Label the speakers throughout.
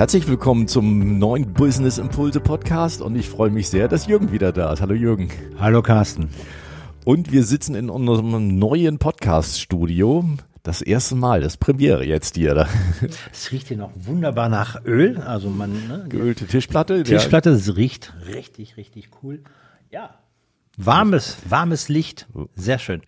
Speaker 1: herzlich willkommen zum neuen Business Impulse Podcast und ich freue mich sehr, dass Jürgen wieder da ist. Hallo Jürgen.
Speaker 2: Hallo Carsten.
Speaker 1: Und wir sitzen in unserem neuen Podcast-Studio. Das erste Mal, das Premiere jetzt hier.
Speaker 2: Es riecht hier noch wunderbar nach Öl. Also man ne,
Speaker 1: geölte Tischplatte.
Speaker 2: Tischplatte, es riecht richtig, richtig cool. Ja, warmes, warmes Licht, sehr schön.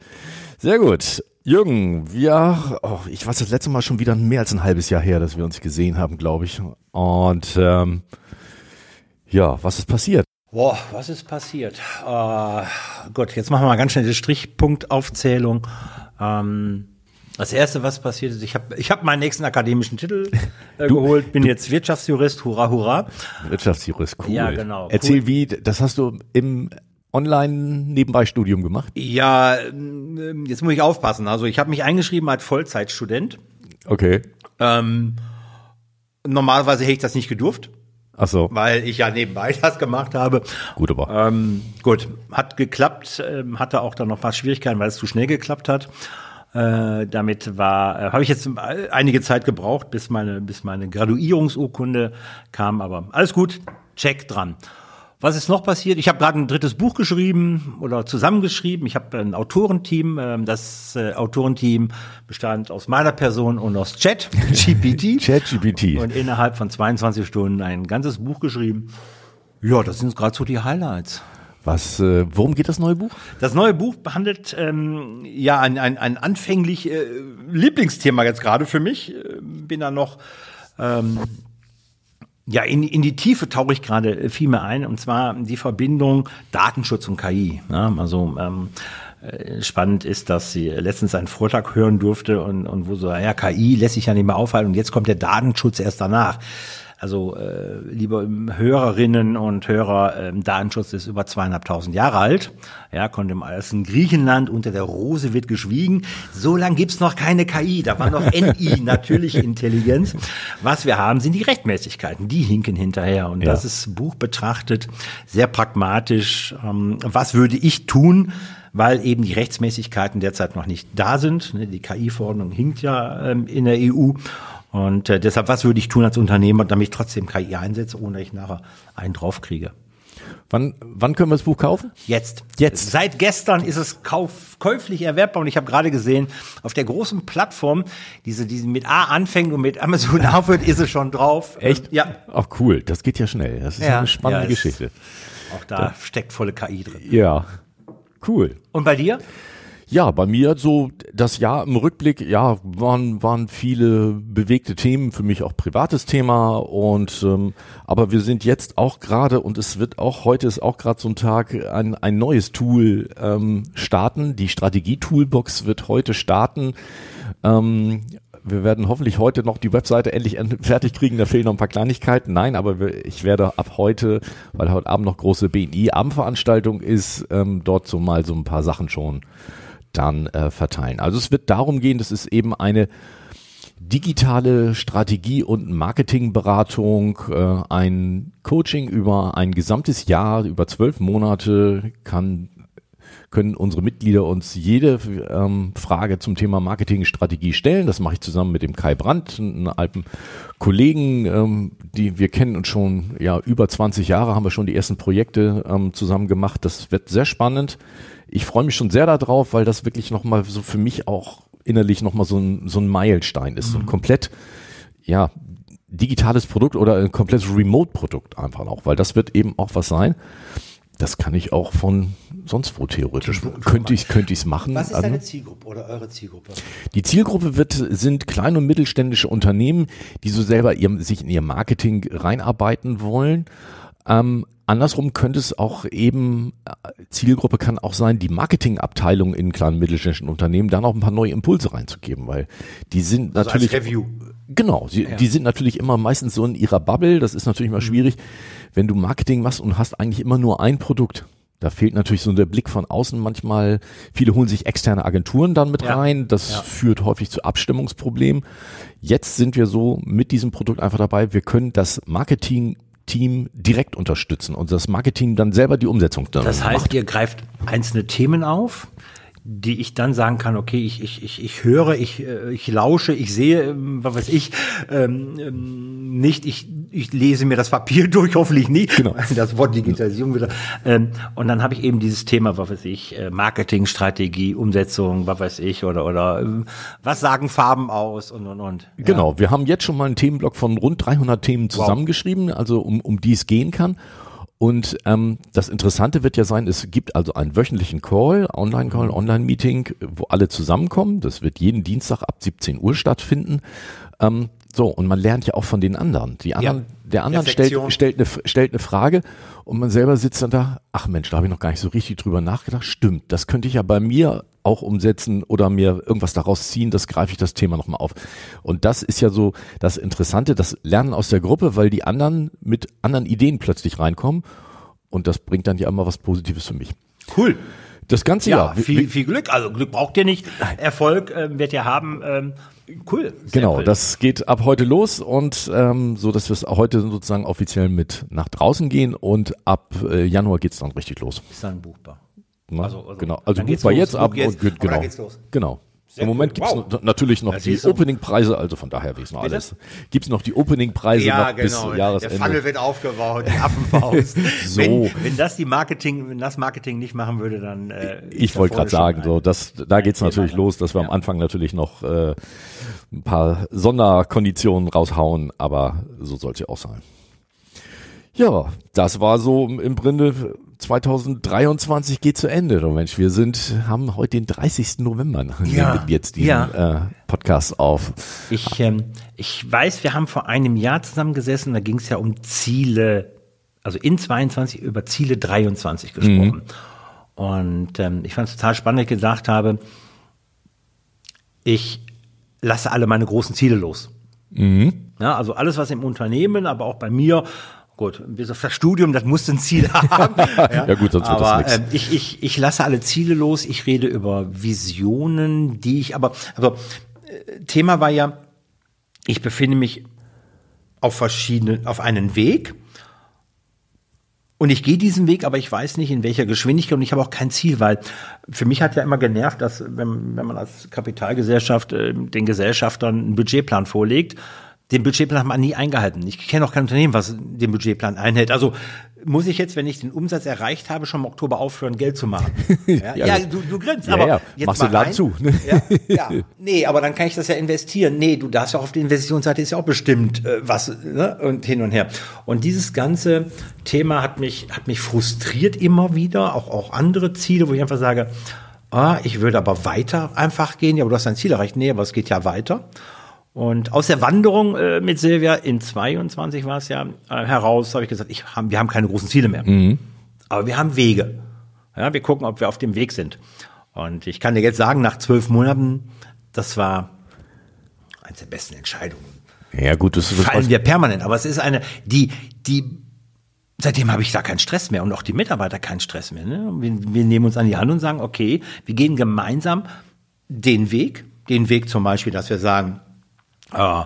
Speaker 1: Sehr gut. Jürgen, wir, oh, ich weiß das letzte Mal schon wieder mehr als ein halbes Jahr her, dass wir uns gesehen haben, glaube ich. Und ähm, ja, was ist passiert?
Speaker 2: Boah, was ist passiert? Uh, Gott, jetzt machen wir mal ganz schnell die Strichpunktaufzählung. Ähm, das erste, was passiert ist, ich habe ich hab meinen nächsten akademischen Titel äh, du, geholt, bin jetzt Wirtschaftsjurist, hurra, hurra.
Speaker 1: Wirtschaftsjurist, cool.
Speaker 2: Ja, genau.
Speaker 1: Erzähl, cool. wie, das hast du im Online-Nebenbei-Studium gemacht?
Speaker 2: Ja, ähm, jetzt muss ich aufpassen. Also ich habe mich eingeschrieben als Vollzeitstudent.
Speaker 1: Okay.
Speaker 2: Ähm, normalerweise hätte ich das nicht gedurft.
Speaker 1: Ach so.
Speaker 2: Weil ich ja nebenbei das gemacht habe.
Speaker 1: Gut, aber.
Speaker 2: Ähm, gut, hat geklappt, ähm, hatte auch dann noch ein paar Schwierigkeiten, weil es zu schnell geklappt hat. Äh, damit war, äh, habe ich jetzt einige Zeit gebraucht, bis meine, bis meine Graduierungsurkunde kam, aber alles gut, check dran. Was ist noch passiert? Ich habe gerade ein drittes Buch geschrieben oder zusammengeschrieben. Ich habe ein Autorenteam. Ähm, das äh, Autorenteam bestand aus meiner Person und aus Chat, GPT.
Speaker 1: Chat, GPT.
Speaker 2: Und innerhalb von 22 Stunden ein ganzes Buch geschrieben. Ja, das sind gerade so die Highlights.
Speaker 1: Was, äh, worum geht das neue Buch?
Speaker 2: Das neue Buch behandelt ähm, ja ein, ein, ein anfänglich äh, Lieblingsthema jetzt gerade für mich. Äh, bin da noch ähm, ja, in, in die Tiefe tauche ich gerade äh, viel mehr ein, und zwar die Verbindung Datenschutz und KI. Ja, also ähm, äh, spannend ist, dass sie letztens einen Vortrag hören durfte und, und wo so, ja, KI lässt sich ja nicht mehr aufhalten und jetzt kommt der Datenschutz erst danach. Also äh, liebe Hörerinnen und Hörer, ähm, Datenschutz ist über zweieinhalbtausend Jahre alt. Ja, konnte im alten Griechenland unter der Rose wird geschwiegen. So lange gibt's noch keine KI, da war noch NI, natürliche Intelligenz. Was wir haben, sind die Rechtmäßigkeiten, die hinken hinterher. Und ja. das ist Buch betrachtet sehr pragmatisch. Ähm, was würde ich tun? weil eben die Rechtsmäßigkeiten derzeit noch nicht da sind. Ne, die KI-Verordnung hinkt ja ähm, in der EU und äh, deshalb, was würde ich tun als Unternehmer, damit ich trotzdem KI einsetze, ohne dass ich nachher einen draufkriege?
Speaker 1: Wann, wann können wir das Buch kaufen?
Speaker 2: Jetzt. Jetzt. Seit gestern ist es kauf, käuflich erwerbbar und ich habe gerade gesehen, auf der großen Plattform, diese, die mit A anfängt und mit Amazon aufhört, ist es schon drauf.
Speaker 1: Echt?
Speaker 2: Ja.
Speaker 1: Ach cool, das geht ja schnell. Das ist ja, eine spannende ja, Geschichte.
Speaker 2: Auch da, da steckt volle KI drin.
Speaker 1: Ja, cool.
Speaker 2: Und bei dir?
Speaker 1: Ja, bei mir so das Jahr im Rückblick, ja, waren, waren viele bewegte Themen, für mich auch privates Thema und ähm, aber wir sind jetzt auch gerade und es wird auch, heute ist auch gerade so ein Tag, ein, ein neues Tool ähm, starten. Die Strategie-Toolbox wird heute starten. Ähm, wir werden hoffentlich heute noch die Webseite endlich fertig kriegen. Da fehlen noch ein paar Kleinigkeiten. Nein, aber ich werde ab heute, weil heute Abend noch große BNI-Abendveranstaltung ist, ähm, dort so mal so ein paar Sachen schon dann äh, verteilen. Also es wird darum gehen, das ist eben eine digitale Strategie- und Marketingberatung, äh, ein Coaching über ein gesamtes Jahr, über zwölf Monate kann können unsere Mitglieder uns jede ähm, Frage zum Thema Marketingstrategie stellen. Das mache ich zusammen mit dem Kai Brandt, einem alten Kollegen, ähm, die wir kennen uns schon ja über 20 Jahre, haben wir schon die ersten Projekte ähm, zusammen gemacht. Das wird sehr spannend ich freue mich schon sehr darauf, weil das wirklich nochmal so für mich auch innerlich nochmal so ein, so ein Meilenstein ist. Mhm. So ein komplett, ja, digitales Produkt oder ein komplettes Remote-Produkt einfach auch, weil das wird eben auch was sein. Das kann ich auch von sonst wo theoretisch. Könnte ich könnte ich es machen.
Speaker 2: Was ist deine also Zielgruppe oder eure Zielgruppe?
Speaker 1: Die Zielgruppe wird sind kleine und mittelständische Unternehmen, die so selber ihrem, sich in ihr Marketing reinarbeiten wollen. Ähm, Andersrum könnte es auch eben, äh, Zielgruppe kann auch sein, die Marketingabteilung in kleinen mittelständischen Unternehmen da noch ein paar neue Impulse reinzugeben, weil die sind also natürlich.
Speaker 2: Als Review.
Speaker 1: Genau, sie, ja. die sind natürlich immer meistens so in ihrer Bubble, das ist natürlich immer mhm. schwierig, wenn du Marketing machst und hast eigentlich immer nur ein Produkt. Da fehlt natürlich so der Blick von außen manchmal. Viele holen sich externe Agenturen dann mit ja. rein. Das ja. führt häufig zu Abstimmungsproblemen. Jetzt sind wir so mit diesem Produkt einfach dabei. Wir können das Marketing Team direkt unterstützen und das Marketing dann selber die Umsetzung dann
Speaker 2: Das heißt, macht. ihr greift einzelne Themen auf, die ich dann sagen kann, okay, ich, ich, ich, ich höre, ich, äh, ich lausche, ich sehe, ähm, was weiß ich, ähm, ähm, nicht, ich, ich lese mir das Papier durch, hoffentlich nicht, genau. das Wort Digitalisierung wieder. Ähm, und dann habe ich eben dieses Thema, was weiß ich, äh, Marketing, Strategie, Umsetzung, was weiß ich, oder, oder ähm, was sagen Farben aus und, und, und.
Speaker 1: Ja. Genau, wir haben jetzt schon mal einen Themenblock von rund 300 Themen zusammengeschrieben, wow. also um, um die es gehen kann. Und ähm, das Interessante wird ja sein, es gibt also einen wöchentlichen Call, Online-Call, mhm. Online-Meeting, wo alle zusammenkommen. Das wird jeden Dienstag ab 17 Uhr stattfinden. Ähm, so, und man lernt ja auch von den anderen. Die anderen, ja, der andere stellt, stellt, eine, stellt eine Frage und man selber sitzt dann da, ach Mensch, da habe ich noch gar nicht so richtig drüber nachgedacht. Stimmt, das könnte ich ja bei mir auch umsetzen oder mir irgendwas daraus ziehen, das greife ich das Thema nochmal auf. Und das ist ja so das Interessante, das Lernen aus der Gruppe, weil die anderen mit anderen Ideen plötzlich reinkommen und das bringt dann ja immer was Positives für mich.
Speaker 2: Cool.
Speaker 1: Das ganze ja, Jahr.
Speaker 2: Viel, viel Glück. Also Glück braucht ihr nicht. Erfolg äh, wird ihr haben. Ähm, cool.
Speaker 1: Genau,
Speaker 2: cool.
Speaker 1: das geht ab heute los und ähm, so, dass wir es heute sozusagen offiziell mit nach draußen gehen und ab äh, Januar geht's dann richtig los.
Speaker 2: Ist dann buchbar.
Speaker 1: Ne? Also, also, genau, also buchbar jetzt ab jetzt, und genau. Genau. Sehr Im Moment gibt es wow. natürlich noch die Opening-Preise, also von daher wissen wir alles. Gibt es noch die Opening-Preise ja, noch genau. bis Jahresende.
Speaker 2: Der Funnel wird aufgebaut, die Affenfaust. so. Wenn, wenn, das die Marketing, wenn das Marketing nicht machen würde, dann
Speaker 1: äh, Ich wollte gerade sagen, so, das, da geht's natürlich los, dass wir ja. am Anfang natürlich noch äh, ein paar Sonderkonditionen raushauen, aber so soll es ja auch sein. Ja, das war so im Grunde 2023 geht zu Ende. Oh Mensch, wir sind, haben heute den 30. November.
Speaker 2: Ja.
Speaker 1: Jetzt diesen ja. äh, Podcast auf.
Speaker 2: Ich, ähm, ich weiß, wir haben vor einem Jahr zusammengesessen, da ging es ja um Ziele, also in 22 über Ziele 23 gesprochen. Mhm. Und ähm, ich fand es total spannend, dass ich gesagt habe, ich lasse alle meine großen Ziele los. Mhm. Ja, also alles, was im Unternehmen, aber auch bei mir Gut, bis das Studium, das muss ein Ziel haben. ja. ja, gut, sonst aber, wird das nichts. Äh, ich, ich, ich lasse alle Ziele los, ich rede über Visionen, die ich aber, also äh, Thema war ja, ich befinde mich auf verschiedenen, auf einen Weg. Und ich gehe diesen Weg, aber ich weiß nicht, in welcher Geschwindigkeit und ich habe auch kein Ziel, weil für mich hat ja immer genervt, dass wenn, wenn man als Kapitalgesellschaft äh, den Gesellschaftern einen Budgetplan vorlegt, den Budgetplan hat man nie eingehalten. Ich kenne auch kein Unternehmen, was den Budgetplan einhält. Also muss ich jetzt, wenn ich den Umsatz erreicht habe, schon im Oktober aufhören, Geld zu machen? Ja, ja, ja du, du grinst, ja, aber ja.
Speaker 1: jetzt Machst du Laden zu.
Speaker 2: Ne? Ja, nee, aber dann kann ich das ja investieren. Nee, du darfst ja auf der Investitionsseite ist ja auch bestimmt äh, was ne? und hin und her. Und dieses ganze Thema hat mich hat mich frustriert immer wieder, auch auch andere Ziele, wo ich einfach sage, ah, ich würde aber weiter einfach gehen. Ja, aber du hast dein Ziel erreicht. Nee, aber es geht ja weiter. Und aus der Wanderung äh, mit Silvia in 22 war es ja äh, heraus, habe ich gesagt, ich hab, wir haben keine großen Ziele mehr. Mhm. Aber wir haben Wege. Ja, wir gucken, ob wir auf dem Weg sind. Und ich kann dir jetzt sagen, nach zwölf Monaten, das war eines der besten Entscheidungen.
Speaker 1: Ja, gut, das
Speaker 2: fallen wir permanent. Aber es ist eine, die, die, seitdem habe ich da keinen Stress mehr und auch die Mitarbeiter keinen Stress mehr. Ne? Wir, wir nehmen uns an die Hand und sagen, okay, wir gehen gemeinsam den Weg, den Weg zum Beispiel, dass wir sagen, äh,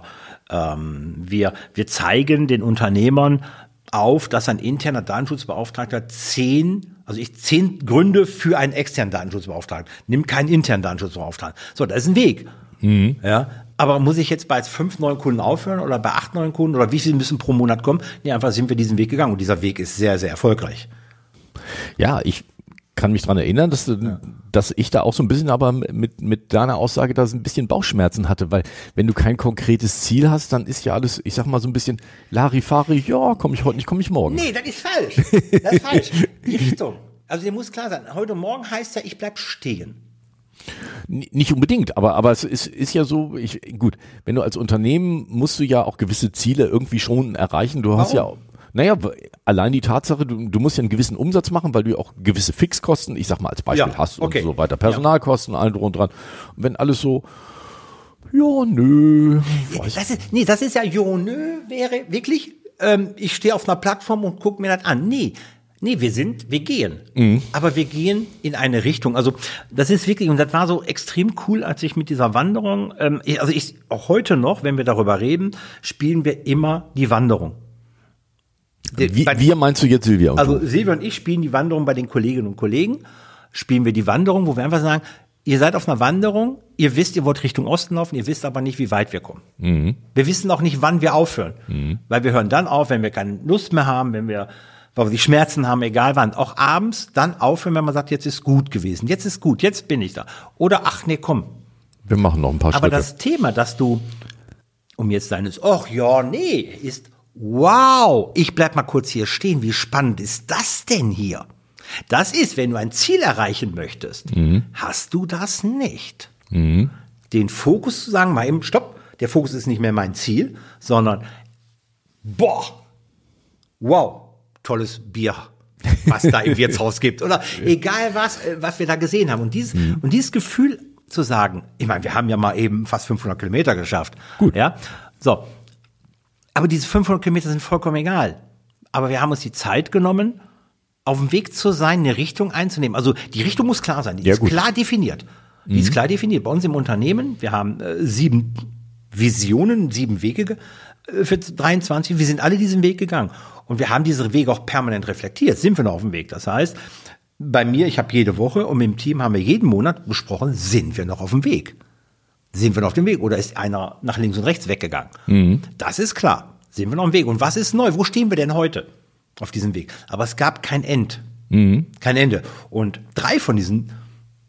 Speaker 2: ähm, wir, wir zeigen den Unternehmern auf, dass ein interner Datenschutzbeauftragter zehn, also ich zehn Gründe für einen externen Datenschutzbeauftragten. Nimm keinen internen Datenschutzbeauftragten. So, das ist ein Weg. Mhm. Ja, aber muss ich jetzt bei fünf neuen Kunden aufhören oder bei acht neuen Kunden oder wie viele müssen pro Monat kommen? Nee, einfach sind wir diesen Weg gegangen und dieser Weg ist sehr, sehr erfolgreich.
Speaker 1: Ja, ich, kann mich dran erinnern, dass, ja. Dass ich da auch so ein bisschen aber mit, mit deiner Aussage da so ein bisschen Bauchschmerzen hatte, weil wenn du kein konkretes Ziel hast, dann ist ja alles, ich sag mal so ein bisschen Larifari, ja, komme ich heute nicht, komme ich morgen.
Speaker 2: Nee, das ist falsch. Das ist falsch. Die Richtung. Also dir muss klar sein, heute Morgen heißt ja, ich bleib stehen.
Speaker 1: Nicht unbedingt, aber, aber es ist, ist ja so, ich, gut, wenn du als Unternehmen musst du ja auch gewisse Ziele irgendwie schon erreichen. Du hast Warum? ja naja, allein die Tatsache, du, du musst ja einen gewissen Umsatz machen, weil du ja auch gewisse Fixkosten, ich sag mal als Beispiel ja, hast okay. und so weiter, Personalkosten, ja. allen drum und dran. Und wenn alles so, ja, nö.
Speaker 2: Das ist, nee, das ist ja, ja, nö, wäre wirklich, ähm, ich stehe auf einer Plattform und gucke mir das an. Nee, Nee, wir sind, wir gehen. Mhm. Aber wir gehen in eine Richtung. Also das ist wirklich, und das war so extrem cool, als ich mit dieser Wanderung, ähm, also ich, auch heute noch, wenn wir darüber reden, spielen wir immer die Wanderung.
Speaker 1: Wie, bei, wir meinst du jetzt Silvia?
Speaker 2: also Silvia und ich spielen die Wanderung bei den Kolleginnen und Kollegen, spielen wir die Wanderung, wo wir einfach sagen, ihr seid auf einer Wanderung, ihr wisst, ihr wollt Richtung Osten laufen, ihr wisst aber nicht, wie weit wir kommen. Wir wissen auch nicht, wann wir aufhören. Weil wir hören dann auf, wenn wir keine Lust mehr haben, wenn wir, weil wir die Schmerzen haben, egal wann. Auch abends dann aufhören, wenn man sagt, jetzt ist gut gewesen, jetzt ist gut, jetzt bin ich da. Oder ach nee, komm.
Speaker 1: Wir machen noch ein paar
Speaker 2: Aber
Speaker 1: Schritte.
Speaker 2: das Thema, dass du, um jetzt deines, ach ja, nee, ist, wow, ich bleib mal kurz hier stehen, wie spannend ist das denn hier? Das ist, wenn du ein Ziel erreichen möchtest, hast du das nicht. Den Fokus zu sagen, mal eben, stopp, der Fokus ist nicht mehr mein Ziel, sondern, boah, wow, tolles Bier, was da im Wirtshaus gibt. Oder egal was, äh, was wir da gesehen haben. Und dieses, und dieses Gefühl zu sagen, ich meine, wir haben ja mal eben fast 500 Kilometer geschafft.
Speaker 1: Gut.
Speaker 2: Ja, so. Aber diese 500 Kilometer sind vollkommen egal. Aber wir haben uns die Zeit genommen, auf dem Weg zu sein, eine Richtung einzunehmen. Also die Richtung muss klar sein. Die
Speaker 1: Ja,
Speaker 2: ist
Speaker 1: gut.
Speaker 2: klar definiert. Die ist klar definiert. Bei uns im Unternehmen, wir haben äh, sieben Visionen, sieben Wege ge- äh, für 23. Wir sind alle diesen Weg gegangen. Und wir haben diese Wege auch permanent reflektiert. Sind wir noch auf dem Weg? Das heißt, bei mir, ich habe jede Woche und mit dem Team haben wir jeden Monat besprochen, sind wir noch auf dem Weg? Sind wir noch auf dem Weg oder ist einer nach links und rechts weggegangen? Das ist klar. Sind wir noch auf dem Weg? Und was ist neu? Wo stehen wir denn heute auf diesem Weg? Aber es gab kein End. Kein Ende. Und drei von diesen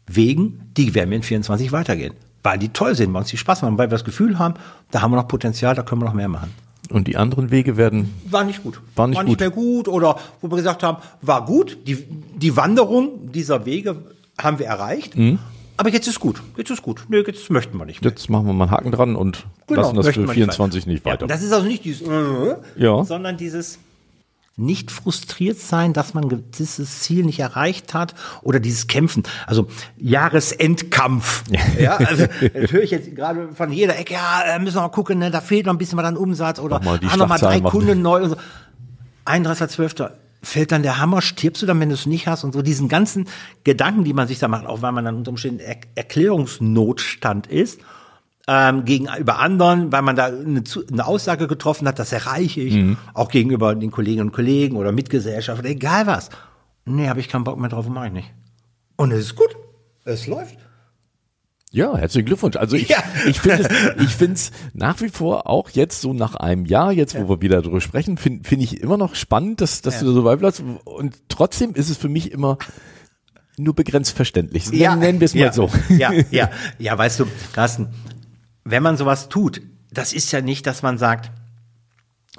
Speaker 2: Wegen, die werden wir in 24 weitergehen. Weil die toll sind, weil uns die Spaß machen, weil wir das Gefühl haben, da haben wir noch Potenzial, da können wir noch mehr machen.
Speaker 1: Und die anderen Wege werden,
Speaker 2: War nicht gut.
Speaker 1: War nicht gut.
Speaker 2: mehr gut oder wo wir gesagt haben, war gut. Die, die Wanderung dieser Wege haben wir erreicht.
Speaker 1: Mhm.
Speaker 2: Aber jetzt ist gut. Jetzt ist gut. Nö, jetzt möchten wir nicht mehr.
Speaker 1: jetzt machen wir mal einen Haken dran und lassen das für
Speaker 2: wir
Speaker 1: 24 nicht
Speaker 2: Ja,
Speaker 1: weiter.
Speaker 2: und das ist also nicht dieses, äh,
Speaker 1: Ja.
Speaker 2: sondern dieses nicht frustriert sein, dass man dieses Ziel nicht erreicht hat oder dieses Kämpfen. Also Jahresendkampf. Ja, also das höre ich jetzt gerade von jeder Ecke, ja, äh, müssen wir mal gucken, ne, da fehlt noch ein bisschen was an Umsatz oder
Speaker 1: Noch mal die
Speaker 2: ah, noch mal drei. Kunden neu und so. 31.12. fällt dann der Hammer, stirbst du dann, wenn du es nicht hast und so diesen ganzen Gedanken, die man sich da macht, auch weil man dann unter Umständen er Erklärungsnotstand ist, ähm, gegenüber anderen, weil man da eine, eine Aussage getroffen hat, das erreiche ich,
Speaker 1: Mhm.
Speaker 2: auch gegenüber den Kolleginnen und Kollegen oder Mitgesellschaft, egal was. Nee, habe ich keinen Bock mehr drauf, mache ich nicht. Und es ist gut. Es läuft.
Speaker 1: Ja, herzlichen Glückwunsch. Also ich,
Speaker 2: Ja.
Speaker 1: ich finde es ich find's nach wie vor auch jetzt so nach einem Jahr, jetzt wo wir wieder darüber sprechen, finde find ich immer noch spannend, dass, dass
Speaker 2: Ja.
Speaker 1: du so weit bleibst. Und trotzdem ist es für mich immer nur begrenzt verständlich. Nennen, nennen wir es mal
Speaker 2: ja,
Speaker 1: so.
Speaker 2: Ja, ja, ja, weißt du, Carsten, wenn man sowas tut, das ist ja nicht, dass man sagt,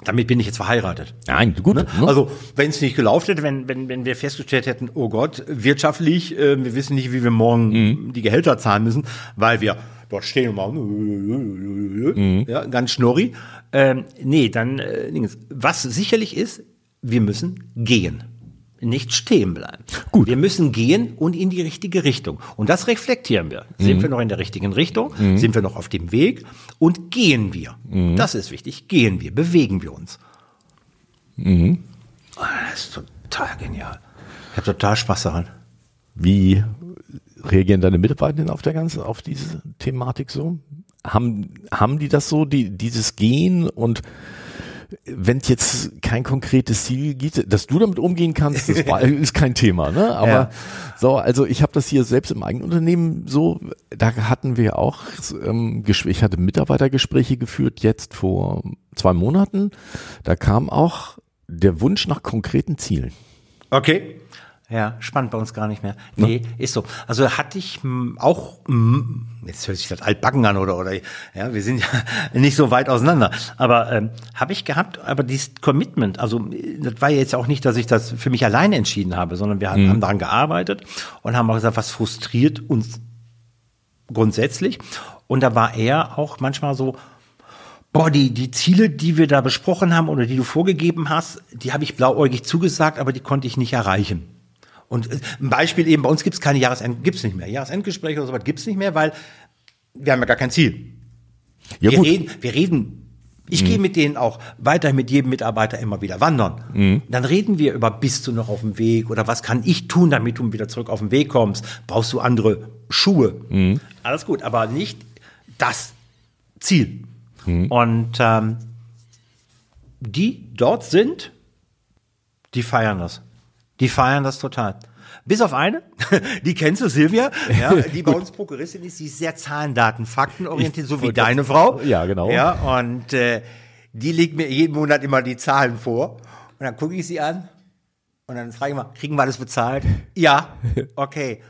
Speaker 2: damit bin ich jetzt verheiratet.
Speaker 1: Nein, gut. Ne?
Speaker 2: Also, wenn es nicht gelaufen hätte, wenn, wenn, wenn wir festgestellt hätten, oh Gott, wirtschaftlich, äh, wir wissen nicht, wie wir morgen
Speaker 1: Mhm.
Speaker 2: die Gehälter zahlen müssen, weil wir dort stehen und machen,
Speaker 1: Mhm.
Speaker 2: ja, ganz schnurri. Ähm, nee, dann, äh, was sicherlich ist, wir müssen gehen. Nicht stehen bleiben.
Speaker 1: Gut.
Speaker 2: Wir müssen gehen und in die richtige Richtung. Und das reflektieren wir.
Speaker 1: Mhm.
Speaker 2: Sind wir noch in der richtigen Richtung? Sind wir noch auf dem Weg? Und gehen wir?
Speaker 1: Mhm.
Speaker 2: Das ist wichtig. Gehen wir, bewegen wir uns.
Speaker 1: Mhm.
Speaker 2: Ah, Das ist total genial. Ich habe total Spaß daran.
Speaker 1: Wie reagieren deine Mitarbeitenden auf der ganzen, auf diese Thematik so? Haben, haben die das so, die, dieses Gehen und wenn es jetzt kein konkretes Ziel gibt, dass du damit umgehen kannst, das war, ist kein Thema, ne? Aber
Speaker 2: Ja.
Speaker 1: so, also ich habe das hier selbst im eigenen Unternehmen so, da hatten wir auch, ähm, ich hatte Mitarbeitergespräche geführt, jetzt vor zwei Monaten. Da kam auch der Wunsch nach konkreten Zielen.
Speaker 2: Okay. Ja, spannend bei uns gar nicht mehr. Nee, ist so. Also hatte ich m, auch, m, jetzt hört sich das altbacken an oder, oder, ja, wir sind ja nicht so weit auseinander. Aber ähm, habe ich gehabt, aber dieses Commitment, also das war ja jetzt auch nicht, dass ich das für mich alleine entschieden habe, sondern wir haben, haben daran gearbeitet und haben auch gesagt, was frustriert uns grundsätzlich. Und da war er auch manchmal so, boah, die, die Ziele, die wir da besprochen haben oder die du vorgegeben hast, die habe ich blauäugig zugesagt, aber die konnte ich nicht erreichen. Und äh, ein Beispiel eben, bei uns gibt es keine Jahresend, gibt's nicht mehr. Jahresendgespräche oder sowas gibt's nicht mehr, weil wir haben ja gar kein Ziel.
Speaker 1: Ja,
Speaker 2: wir
Speaker 1: gut. Mhm.
Speaker 2: reden, wir reden. Ich gehe mit denen auch weiter mit jedem Mitarbeiter immer wieder wandern.
Speaker 1: Mhm.
Speaker 2: Dann reden wir über, bist du noch auf dem Weg oder was kann ich tun, damit du wieder zurück auf den Weg kommst? Brauchst du andere Schuhe?
Speaker 1: Mhm.
Speaker 2: Alles gut, aber nicht das Ziel.
Speaker 1: Mhm.
Speaker 2: Und ähm, die dort sind, die feiern das. Die feiern das total. Bis auf eine, die kennst du, Silvia, ja, die bei uns Prokuristin ist, die ist sehr Zahlen, Daten, Fakten orientiert, so wie deine
Speaker 1: das-
Speaker 2: Frau.
Speaker 1: Ja, genau.
Speaker 2: Ja, und äh, die legt mir jeden Monat immer die Zahlen vor. Und dann gucke ich sie an und dann frage ich mal, kriegen wir alles bezahlt? Ja, okay.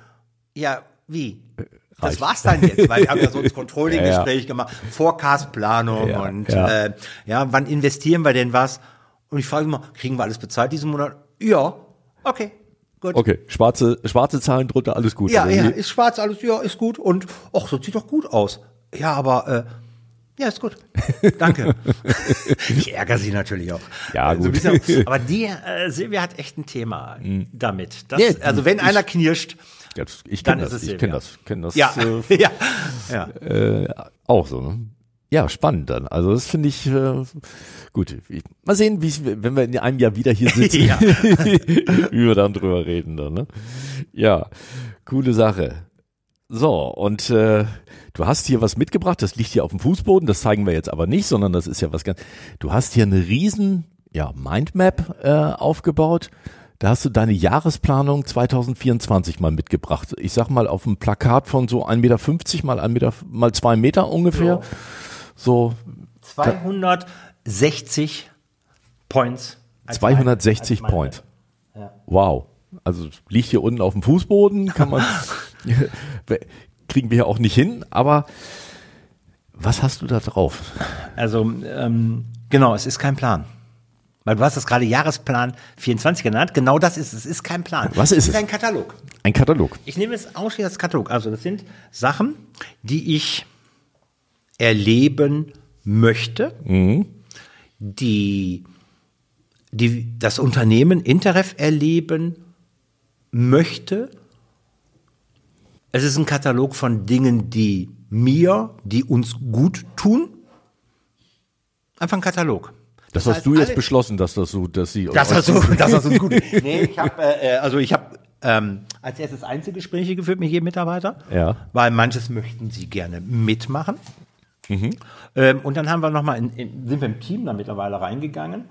Speaker 2: Ja, wie? Das
Speaker 1: Reicht.
Speaker 2: war's dann jetzt, weil wir haben ja so ein Controlling-Gespräch gemacht, Forecast-Planung
Speaker 1: Ja,
Speaker 2: und
Speaker 1: ja.
Speaker 2: Äh, ja, wann investieren wir denn was? Und ich frage immer, kriegen wir alles bezahlt diesen Monat? Ja, okay, gut.
Speaker 1: Okay, schwarze, schwarze Zahlen drunter, alles gut.
Speaker 2: Ja,
Speaker 1: Oder
Speaker 2: ja, ist schwarz, alles, ja, ist gut. Und, ach, so sieht doch gut aus. Ja, aber, äh, ja, ist gut. Danke. ich ärgere sie natürlich auch.
Speaker 1: Ja,
Speaker 2: So ein
Speaker 1: gut.
Speaker 2: bisschen, aber die, äh, Silvia hat echt ein Thema damit. Das,
Speaker 1: Ja,
Speaker 2: also wenn
Speaker 1: ich-
Speaker 2: einer knirscht,
Speaker 1: das- ich
Speaker 2: Dann
Speaker 1: kenne
Speaker 2: ist
Speaker 1: das,
Speaker 2: es
Speaker 1: ich kenne das, kenne das
Speaker 2: ja,
Speaker 1: äh,
Speaker 2: ja.
Speaker 1: äh, auch so. Ne? Ja, spannend dann. Also das finde ich äh, gut. Ich, mal sehen, wie wenn wir in einem Jahr wieder hier sitzen,
Speaker 2: Ja.
Speaker 1: wie wir dann drüber reden dann. Ne? Ja, coole Sache. So und äh, du hast hier was mitgebracht. Das liegt hier auf dem Fußboden. Das zeigen wir jetzt aber nicht, sondern das ist ja was ganz. Du hast hier eine riesen ja Mindmap äh, aufgebaut. Da hast du deine Jahresplanung 2024 mal mitgebracht. Ich sag mal auf einem Plakat von so 1,50 Meter mal 1 Meter mal 2 Meter ungefähr. So
Speaker 2: 260 Points. als
Speaker 1: 260
Speaker 2: mein-
Speaker 1: Points. Wow. Also liegt hier unten auf dem Fußboden, kann man kriegen wir ja auch nicht hin, aber was hast du da drauf?
Speaker 2: Also, ähm, genau, es ist kein Plan. Weil du hast das gerade Jahresplan 24 genannt. Genau das ist es. Es ist kein Plan.
Speaker 1: Was ist
Speaker 2: es?
Speaker 1: es?
Speaker 2: ist ein Katalog.
Speaker 1: Ein Katalog.
Speaker 2: Ich nehme jetzt ausschließlich als Katalog. Also, das sind Sachen, die ich erleben möchte, die, die das Unternehmen Interref erleben möchte. Es ist ein Katalog von Dingen, die mir, die uns gut tun. Einfach ein Katalog.
Speaker 1: Das,
Speaker 2: Das
Speaker 1: hast
Speaker 2: heißt,
Speaker 1: du jetzt beschlossen, dass das so, dass sie
Speaker 2: Das hast du, das hast du gut. Nee, ich habe, äh, also ich habe ähm, als erstes Einzelgespräche geführt mit jedem Mitarbeiter,
Speaker 1: Ja.
Speaker 2: weil manches möchten sie gerne mitmachen. Ähm, und dann haben wir noch mal in, in, sind wir im Team da mittlerweile reingegangen,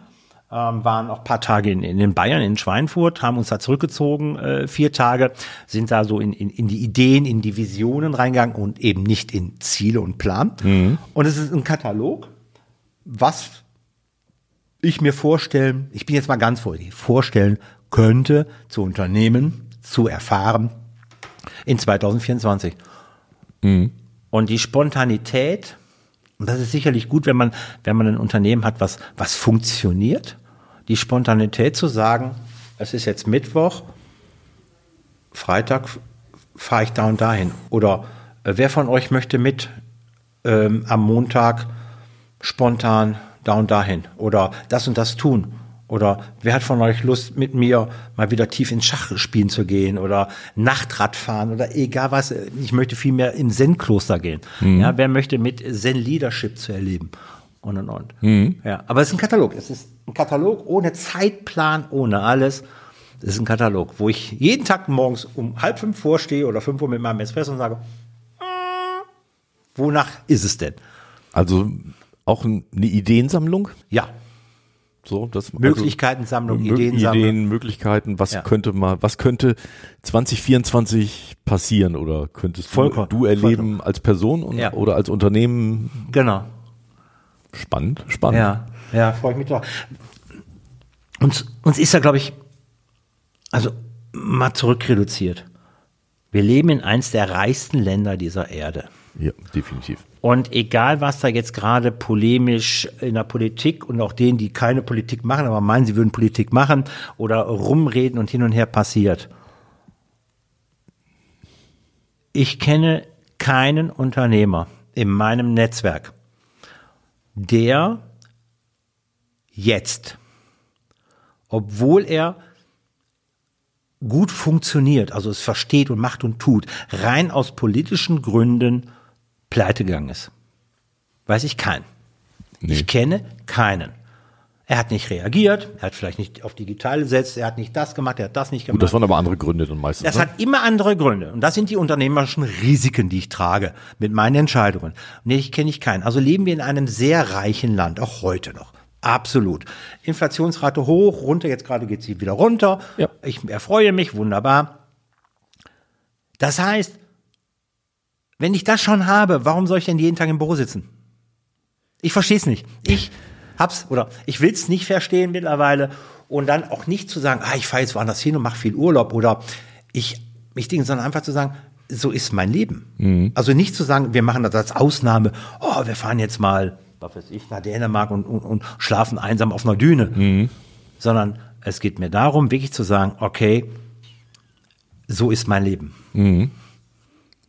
Speaker 2: ähm, waren auch ein paar Tage in, in den Bayern, in Schweinfurt, haben uns da zurückgezogen, äh, vier Tage, sind da so in, in, in die Ideen, in die Visionen reingegangen und eben nicht in Ziele und Plan. Und es ist ein Katalog, was ich mir vorstellen, ich bin jetzt mal ganz vorsichtig, vorstellen könnte, zu unternehmen, zu erfahren in 2024. Und die Spontanität, und das ist sicherlich gut, wenn man, wenn man ein Unternehmen hat, was, was funktioniert, die Spontanität zu sagen, es ist jetzt Mittwoch, Freitag fahre ich da und dahin. Oder äh, wer von euch möchte mit ähm, am Montag spontan da und dahin? Oder das und das tun? Oder wer hat von euch Lust, mit mir mal wieder tief ins Schach spielen zu gehen oder Nachtrad fahren oder egal was. Ich möchte viel mehr in Zen-Kloster gehen. Ja, wer möchte mit Zen-Leadership zu erleben? Und und und. Ja, aber es ist ein Katalog. Es ist ein Katalog ohne Zeitplan, ohne alles. Es ist ein Katalog, wo ich jeden Tag morgens um halb fünf vorstehe oder fünf Uhr mit meinem Espresso und sage, "Mm, wonach ist es denn?
Speaker 1: Also auch ein- eine Ideensammlung?
Speaker 2: Ja,
Speaker 1: So, das,
Speaker 2: Möglichkeitensammlung,
Speaker 1: also,
Speaker 2: Ideensammlung.
Speaker 1: Ideen, Möglichkeiten, was
Speaker 2: Ja.
Speaker 1: könnte mal, was könnte 2024 passieren oder könntest du,
Speaker 2: Vollkommen,
Speaker 1: du erleben als Person und,
Speaker 2: Ja.
Speaker 1: oder als Unternehmen?
Speaker 2: Genau.
Speaker 1: Spannend, spannend.
Speaker 2: Ja, ja, freue ich mich drauf. Uns, uns ist da, glaube ich, also mal zurückreduziert. Wir leben in eins der reichsten Länder dieser Erde.
Speaker 1: Ja, definitiv.
Speaker 2: Und egal, was da jetzt gerade polemisch in der Politik und auch denen, die keine Politik machen, aber meinen, sie würden Politik machen oder rumreden und hin und her passiert. Ich kenne keinen Unternehmer in meinem Netzwerk, der jetzt, obwohl er gut funktioniert, also es versteht und macht und tut, rein aus politischen Gründen pleite gegangen ist. Weiß ich keinen.
Speaker 1: Nee.
Speaker 2: Ich kenne keinen. Er hat nicht reagiert, er hat vielleicht nicht auf digital gesetzt, er hat nicht das gemacht, er hat das nicht gemacht.
Speaker 1: Gut, das waren aber andere Gründe dann meistens.
Speaker 2: Das
Speaker 1: ne?
Speaker 2: hat immer andere Gründe. Und das sind die unternehmerischen Risiken, die ich trage mit meinen Entscheidungen. Und ich kenne ich keinen. Also leben wir in einem sehr reichen Land, auch heute noch. Absolut. Inflationsrate hoch, runter, jetzt gerade geht sie wieder runter.
Speaker 1: Ja.
Speaker 2: Ich erfreue mich, wunderbar. Das heißt, wenn ich das schon habe, warum soll ich denn jeden Tag im Büro sitzen? Ich verstehe es nicht. Ich hab's oder ich will es nicht verstehen mittlerweile und dann auch nicht zu sagen, ah, ich fahre jetzt woanders hin und mache viel Urlaub oder ich ich denke, sondern einfach zu sagen, so ist mein Leben. Mhm. Also nicht zu sagen, wir machen das als Ausnahme, oh, wir fahren jetzt mal, was weiß ich, nach Dänemark und, und, und schlafen einsam auf einer Düne, mhm. sondern es geht mir darum, wirklich zu sagen, okay, so ist mein Leben.
Speaker 1: Mhm.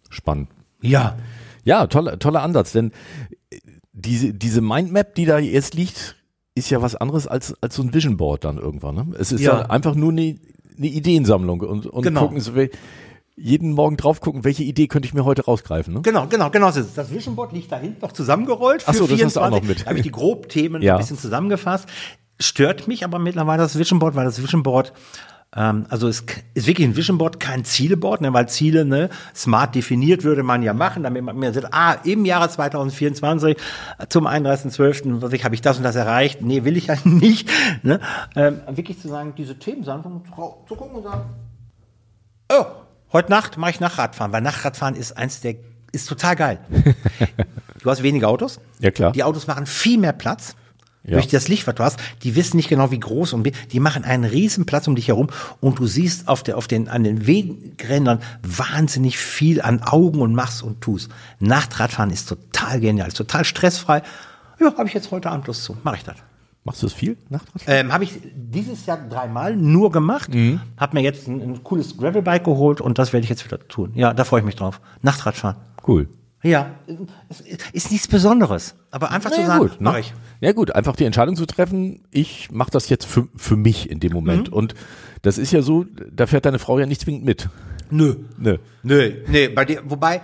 Speaker 1: Spannend.
Speaker 2: Ja.
Speaker 1: Ja, toller, toller Ansatz, denn diese, diese Mindmap, die da jetzt liegt, ist ja was anderes als, als so ein Vision Board dann irgendwann. Ne? Es ist ja, ja einfach nur eine, eine Ideensammlung und, und
Speaker 2: genau.
Speaker 1: gucken, so, jeden Morgen drauf gucken, welche Idee könnte ich mir heute rausgreifen. Ne?
Speaker 2: Genau, genau, genau. Das Vision Board liegt da hinten noch zusammengerollt.
Speaker 1: Für Ach so, das 24. hast du auch noch mit.
Speaker 2: Habe ich die Grobthemen ja. ein bisschen zusammengefasst. Stört mich aber mittlerweile das Vision Board, weil das Vision Board ähm, also es ist wirklich ein Vision Board, kein Zieleboard, ne, weil Ziele ne, smart definiert würde man ja machen, damit man mir sagt, ah, im Jahre 2024 zum 31.12. habe ich das und das erreicht. Nee, will ich ja nicht. Ne? Ähm, wirklich zu sagen, diese Themen sagen, zu gucken und sagen, oh, heute Nacht mache ich Nachtradfahren, weil Nachtradfahren ist eins der, ist total geil. du hast weniger Autos.
Speaker 1: Ja, klar.
Speaker 2: Die Autos machen viel mehr Platz ja. durch das Licht, was du hast, die wissen nicht genau, wie groß und die machen einen riesen Platz um dich herum und du siehst auf der, auf den, an den Wegrändern wahnsinnig viel an Augen und machst und tust. Nachtradfahren ist total genial, ist total stressfrei. Ja, habe ich jetzt heute Abend Lust zu, mache ich das.
Speaker 1: Machst du das viel, Nachtradfahren?
Speaker 2: Ähm, habe ich dieses Jahr dreimal nur gemacht. Mhm. Habe mir jetzt ein, ein cooles Gravelbike geholt und das werde ich jetzt wieder tun. Ja, da freue ich mich drauf. Nachtradfahren.
Speaker 1: Cool.
Speaker 2: Ja, ist nichts Besonderes, aber einfach naja, zu sagen,
Speaker 1: gut, ne? mache ich. Ja gut, einfach die Entscheidung zu treffen, ich mache das jetzt für, für mich in dem Moment. Mhm. Und das ist ja so, da fährt deine Frau ja nicht zwingend mit.
Speaker 2: Nö. Nö. Nö, nee, bei dir, wobei,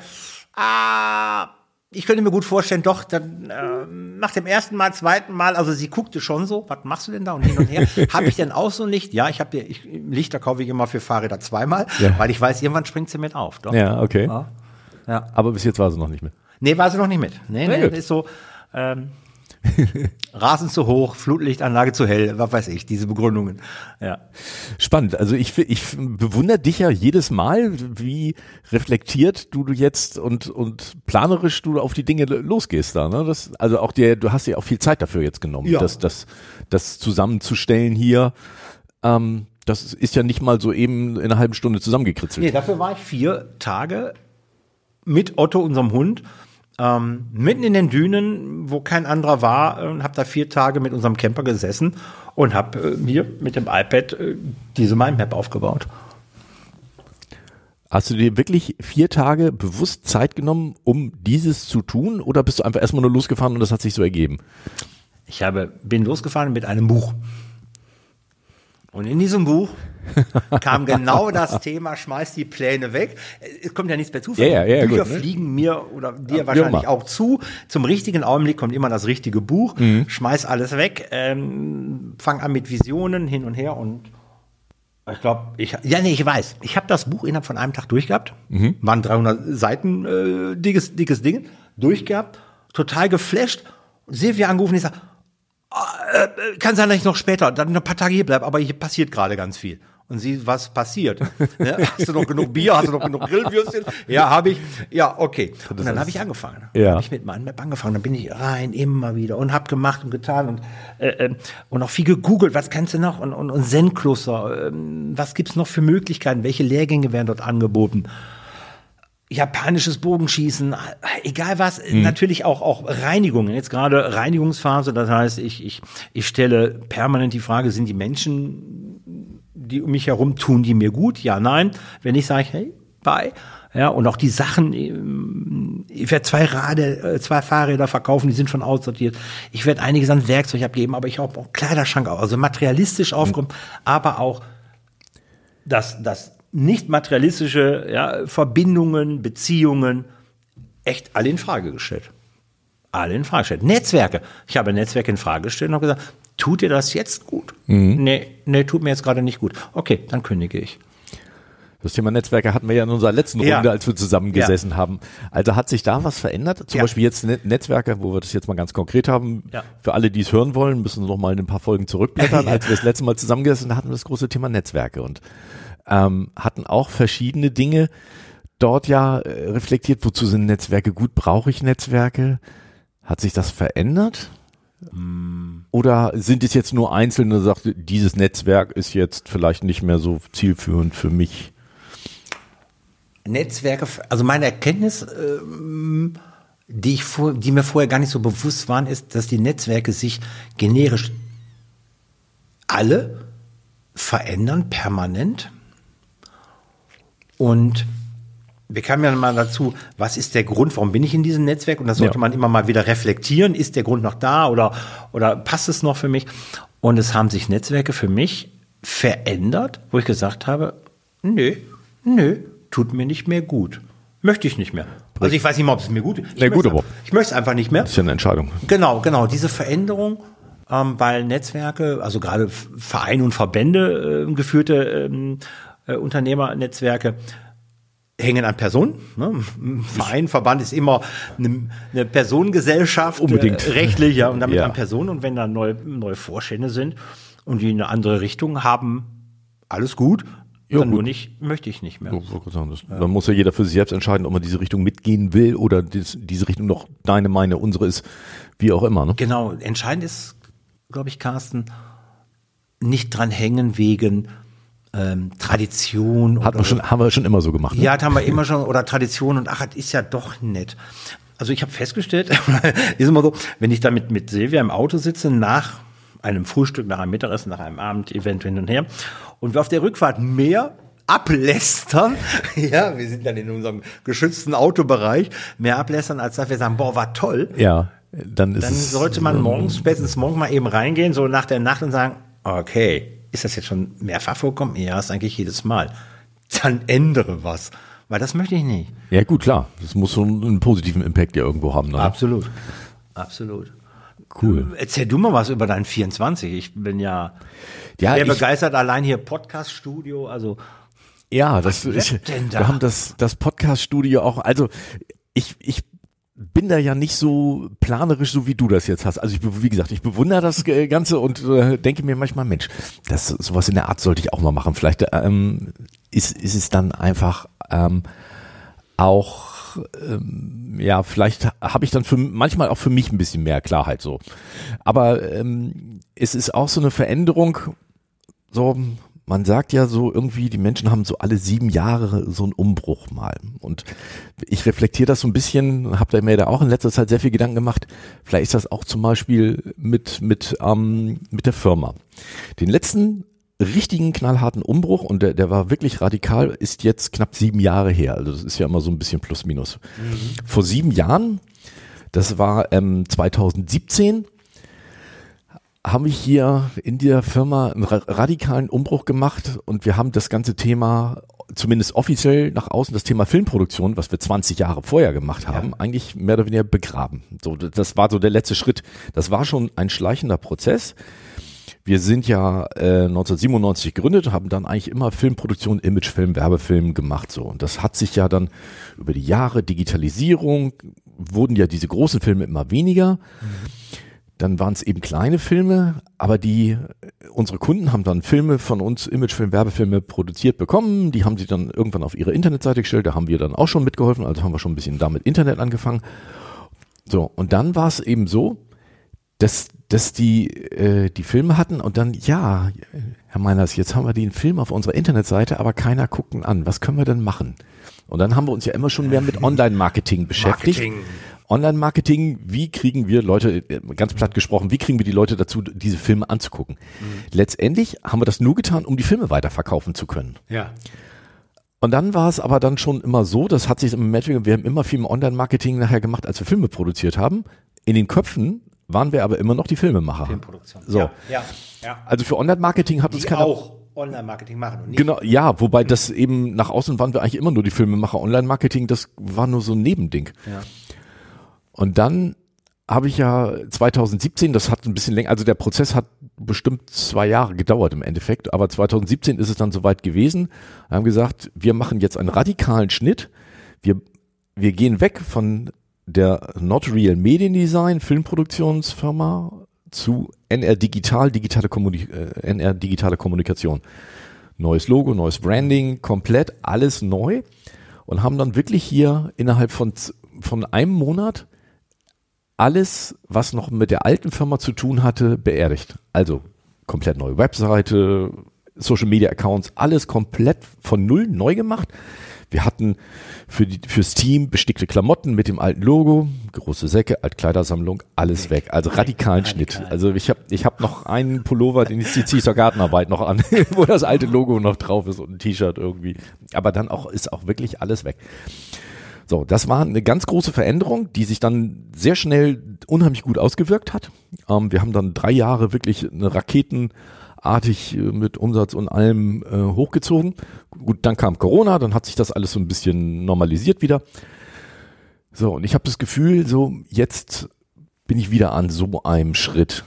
Speaker 2: ah, ich könnte mir gut vorstellen, doch, dann äh, nach dem ersten Mal, zweiten Mal, also sie guckte schon so, was machst du denn da und hin und her. habe ich denn auch so ein Licht? Ja, ich habe dir, ich, Lichter kaufe ich immer für Fahrräder zweimal, ja. weil ich weiß, irgendwann springt sie mit auf.
Speaker 1: Doch. Ja, okay. Ja. Ja. Aber bis jetzt war sie noch nicht mit.
Speaker 2: Nee, war sie noch nicht mit. Nee, nee, ist so, ähm, Rasen zu hoch, Flutlichtanlage zu hell, was weiß ich, diese Begründungen. Ja.
Speaker 1: Spannend. Also ich, ich bewundere dich ja jedes Mal, wie reflektiert du jetzt und, und planerisch du auf die Dinge losgehst da. Ne? Das, also auch der, du hast ja auch viel Zeit dafür jetzt genommen, ja. das, das, das zusammenzustellen hier. Ähm, das ist ja nicht mal so eben in einer halben Stunde zusammengekritzelt.
Speaker 2: Nee, dafür war ich vier Tage mit Otto, unserem Hund, ähm, mitten in den Dünen, wo kein anderer war, und habe da vier Tage mit unserem Camper gesessen und habe äh, mir mit dem iPad äh, diese Mindmap aufgebaut.
Speaker 1: Hast du dir wirklich vier Tage bewusst Zeit genommen, um dieses zu tun, oder bist du einfach erstmal nur losgefahren und das hat sich so ergeben?
Speaker 2: Ich habe, bin losgefahren mit einem Buch. Und in diesem Buch kam genau das Thema, schmeiß die Pläne weg. Es kommt ja nichts per Zufall.
Speaker 1: Ja, ja, ja,
Speaker 2: Bücher
Speaker 1: gut, ne?
Speaker 2: fliegen mir oder dir ja, wahrscheinlich auch zu. Zum richtigen Augenblick kommt immer das richtige Buch. Mhm. Schmeiß alles weg, ähm, fang an mit Visionen hin und her und ich glaube, ich, ja, nee, ich weiß. Ich habe das Buch innerhalb von einem Tag durchgehabt. Mhm. Waren 300 Seiten, äh, dickes, dickes Ding. Durchgehabt. Total geflasht. Silvia angerufen ich sage, kann sein, dass ich noch später, dann ein paar Tage hier bleibe, aber hier passiert gerade ganz viel. Und sie, was passiert? ne? Hast du noch genug Bier? Hast du noch genug Grillwürstchen? Ja, habe ich. Ja, okay. Und dann habe ich angefangen.
Speaker 1: Ja.
Speaker 2: Habe ich mit meinem Map angefangen. Dann bin ich rein, immer wieder und habe gemacht und getan und äh, äh, und auch viel gegoogelt. Was kannst du noch? Und, und, und Zen-Kloster. Äh, was gibt's noch für Möglichkeiten? Welche Lehrgänge werden dort angeboten? Japanisches Bogenschießen, egal was, mhm. natürlich auch, auch Reinigungen, jetzt gerade Reinigungsphase, das heißt, ich, ich, ich stelle permanent die Frage, sind die Menschen, die um mich herum, tun die mir gut? Ja, nein. Wenn ich sage, hey, bye. Ja, und auch die Sachen, ähm, ich werde zwei Rade, äh, zwei Fahrräder verkaufen, die sind schon aussortiert. Ich werde einiges an Werkzeug abgeben, aber ich habe auch Kleiderschrank, also materialistisch aufgeräumt, mhm. aber auch das, das nicht materialistische ja, Verbindungen, Beziehungen echt alle in Frage gestellt. Alle in Frage gestellt. Netzwerke. Ich habe Netzwerke in Frage gestellt und habe gesagt, tut dir das jetzt gut? Mhm. Nee, nee, tut mir jetzt gerade nicht gut. Okay, dann kündige ich.
Speaker 1: Das Thema Netzwerke hatten wir ja in unserer letzten Runde, ja. als wir zusammengesessen ja. haben. Also hat sich da was verändert? Zum ja. Beispiel jetzt Netzwerke, wo wir das jetzt mal ganz konkret haben. Für alle, die es hören wollen, müssen noch mal ein paar Folgen zurückblättern. Als wir das letzte Mal zusammengesessen hatten wir das große Thema Netzwerke. Und ähm, hatten auch verschiedene Dinge. dort ja äh, reflektiert, wozu sind Netzwerke gut, brauche ich Netzwerke? Hat sich das verändert? Oder sind es jetzt nur einzelne Sachen, dieses Netzwerk ist jetzt vielleicht nicht mehr so zielführend für mich?
Speaker 2: Netzwerke, also meine Erkenntnis, ähm, die, ich vor, die mir vorher gar nicht so bewusst waren, ist, dass die Netzwerke sich generisch alle verändern, permanent. Und wir kamen ja mal dazu, was ist der Grund, warum bin ich in diesem Netzwerk? Und das sollte
Speaker 1: Ja.
Speaker 2: man immer mal wieder reflektieren. Ist der Grund noch da oder, oder passt es noch für mich? Und es haben sich Netzwerke für mich verändert, wo ich gesagt habe, nö, nö, tut mir nicht mehr gut. Möchte ich nicht mehr. Also ich weiß nicht mal, ob es mir gut ist. Ich
Speaker 1: Na gut,
Speaker 2: möchte-
Speaker 1: aber-
Speaker 2: Ich möchte es einfach nicht mehr.
Speaker 1: Das ist ja eine Entscheidung.
Speaker 2: Genau, genau, diese Veränderung, ähm, weil Netzwerke, also gerade Vereine und Verbände äh, geführte ähm, äh, Unternehmernetzwerke, hängen an Personen. Ne? Ein Verein, Verband ist immer eine, eine Personengesellschaft,
Speaker 1: Unbedingt.
Speaker 2: Äh, rechtlich, ja, und damit
Speaker 1: Ja.
Speaker 2: an Personen. Und wenn da neue, neue Vorstände sind und die eine andere Richtung haben, alles gut.
Speaker 1: Ja,
Speaker 2: dann
Speaker 1: gut.
Speaker 2: nur nicht, möchte ich nicht mehr.
Speaker 1: So, sagen, das, Dann muss ja jeder für sich selbst entscheiden, ob man diese Richtung mitgehen will oder dies, diese Richtung noch deine, meine, unsere ist, wie auch immer. Ne?
Speaker 2: Genau, entscheidend ist, glaube ich, Carsten, nicht dran hängen wegen ähm, Tradition.
Speaker 1: Hat man schon, haben wir schon immer so gemacht. Ne?
Speaker 2: Ja, das haben wir immer schon, oder Tradition und ach, das ist ja doch nett. Also ich habe festgestellt, ist immer so, wenn ich da mit, Silvia im Auto sitze, nach einem Frühstück, nach einem Mittagessen, nach einem Abendevent hin und her, und wir auf der Rückfahrt mehr ablästern, ja, wir sind dann in unserem geschützten Autobereich, mehr ablästern, als dass wir sagen, boah, war toll,
Speaker 1: Ja, dann ist
Speaker 2: dann sollte man morgens, spätestens morgen mal eben reingehen, so nach der Nacht und sagen, okay, ist das jetzt schon mehrfach vorkommen? Ja, ist eigentlich jedes Mal. Dann ändere was. Weil das möchte ich nicht.
Speaker 1: Ja, gut, klar. Das muss schon einen positiven Impact ja irgendwo haben. Ne?
Speaker 2: Absolut. Absolut.
Speaker 1: Cool.
Speaker 2: Erzähl du mal was über deinen 24. Ich bin ja,
Speaker 1: Ja,
Speaker 2: sehr
Speaker 1: ich-
Speaker 2: begeistert. Allein hier Podcast-Studio, also
Speaker 1: Ja, das
Speaker 2: denn da?
Speaker 1: wir haben das das Podcast Studio auch. Also ich ich bin da ja nicht so planerisch, so wie du das jetzt hast. Also ich, wie gesagt, ich bewundere das äh, Ganze und äh, denke mir manchmal, Mensch, das sowas in der Art sollte ich auch mal machen. Vielleicht ähm, ist ist es dann einfach ähm, auch ähm, ja, vielleicht habe ich dann für manchmal auch für mich ein bisschen mehr Klarheit so. Aber ähm, es ist auch so eine Veränderung, so, man sagt ja so irgendwie, die Menschen haben so alle sieben Jahre so einen Umbruch mal. Und ich reflektiere das so ein bisschen, habe da mir da auch in letzter Zeit sehr viel Gedanken gemacht. Vielleicht ist das auch zum Beispiel mit, mit, ähm, mit der Firma. Den letzten richtigen knallharten Umbruch, und der, der war wirklich radikal, ist jetzt knapp sieben Jahre her. Also das ist ja immer so ein bisschen plus minus. Vor sieben Jahren, das war ähm, 2017, haben wir hier in der Firma einen ra radikalen Umbruch gemacht und wir haben das ganze Thema, zumindest offiziell nach außen, das Thema Filmproduktion, was wir 20 Jahre vorher gemacht haben, eigentlich mehr oder weniger begraben. So, das war so der letzte Schritt. Das war schon ein schleichender Prozess. Wir sind ja äh, 1997 gegründet, haben dann eigentlich immer Filmproduktion, Imagefilm, Werbefilm gemacht so. Und das hat sich ja dann über die Jahre Digitalisierung wurden ja diese großen Filme immer weniger. Dann waren es eben kleine Filme, aber die unsere Kunden haben dann Filme von uns, Imagefilm, Werbefilme produziert bekommen. Die haben sie dann irgendwann auf ihre Internetseite gestellt. Da haben wir dann auch schon mitgeholfen. Also haben wir schon ein bisschen damit Internet angefangen. So und dann war es eben so, dass dass die äh, die Filme hatten und dann ja, Herr Meiners, jetzt haben wir den Film auf unserer Internetseite, aber keiner guckt ihn an. Was können wir denn machen? Und dann haben wir uns ja immer schon mehr mit Online-Marketing beschäftigt.
Speaker 2: Marketing.
Speaker 1: Online-Marketing, wie kriegen wir Leute, äh, ganz platt gesprochen, wie kriegen wir die Leute dazu, diese Filme anzugucken? Letztendlich haben wir das nur getan, um die Filme weiterverkaufen zu können.
Speaker 2: Ja.
Speaker 1: Und dann war es aber dann schon immer so, das hat sich im Matching, wir haben immer viel im Online-Marketing nachher gemacht, als wir Filme produziert haben. In den Köpfen waren wir aber immer noch die Filmemacher.
Speaker 2: Filmproduktion.
Speaker 1: So.
Speaker 2: Ja, ja. ja.
Speaker 1: Also für Online-Marketing hat uns
Speaker 2: Die
Speaker 1: keiner
Speaker 2: auch Online-Marketing machen und nicht
Speaker 1: Genau, ja, wobei das eben nach außen waren wir eigentlich immer nur die Filmemacher. Online-Marketing, das war nur so ein Nebending.
Speaker 2: Ja.
Speaker 1: Und dann habe ich ja 2017, das hat ein bisschen länger, also der Prozess hat bestimmt zwei Jahre gedauert im Endeffekt, aber 2017 ist es dann soweit gewesen. Wir haben gesagt, wir machen jetzt einen radikalen Schnitt. Wir, wir gehen weg von der Not Real Mediendesign Filmproduktionsfirma zu NR Digital, digitale, Kommunik äh, NR digitale Kommunikation. Neues Logo, neues Branding, komplett alles neu. und haben dann wirklich hier innerhalb von, von einem Monat alles, was noch mit der alten Firma zu tun hatte, beerdigt. Also komplett neue Webseite, Social Media Accounts, alles komplett von null neu gemacht. Wir hatten für die, fürs Team bestickte Klamotten mit dem alten Logo, große Säcke, Altkleidersammlung, alles weg. Also radikalen Radikal. Schnitt. Also ich habe ich hab noch einen Pullover, den ich ziehe zur Gartenarbeit noch an, wo das alte Logo noch drauf ist und ein T-Shirt irgendwie. Aber dann auch ist auch wirklich alles weg. So, das war eine ganz große Veränderung, die sich dann sehr schnell unheimlich gut ausgewirkt hat. Ähm, wir haben dann drei Jahre wirklich eine raketenartig äh, mit Umsatz und allem äh, hochgezogen. Gut, dann kam Corona, dann hat sich das alles so ein bisschen normalisiert wieder. So, und ich habe das Gefühl, so jetzt bin ich wieder an so einem Schritt.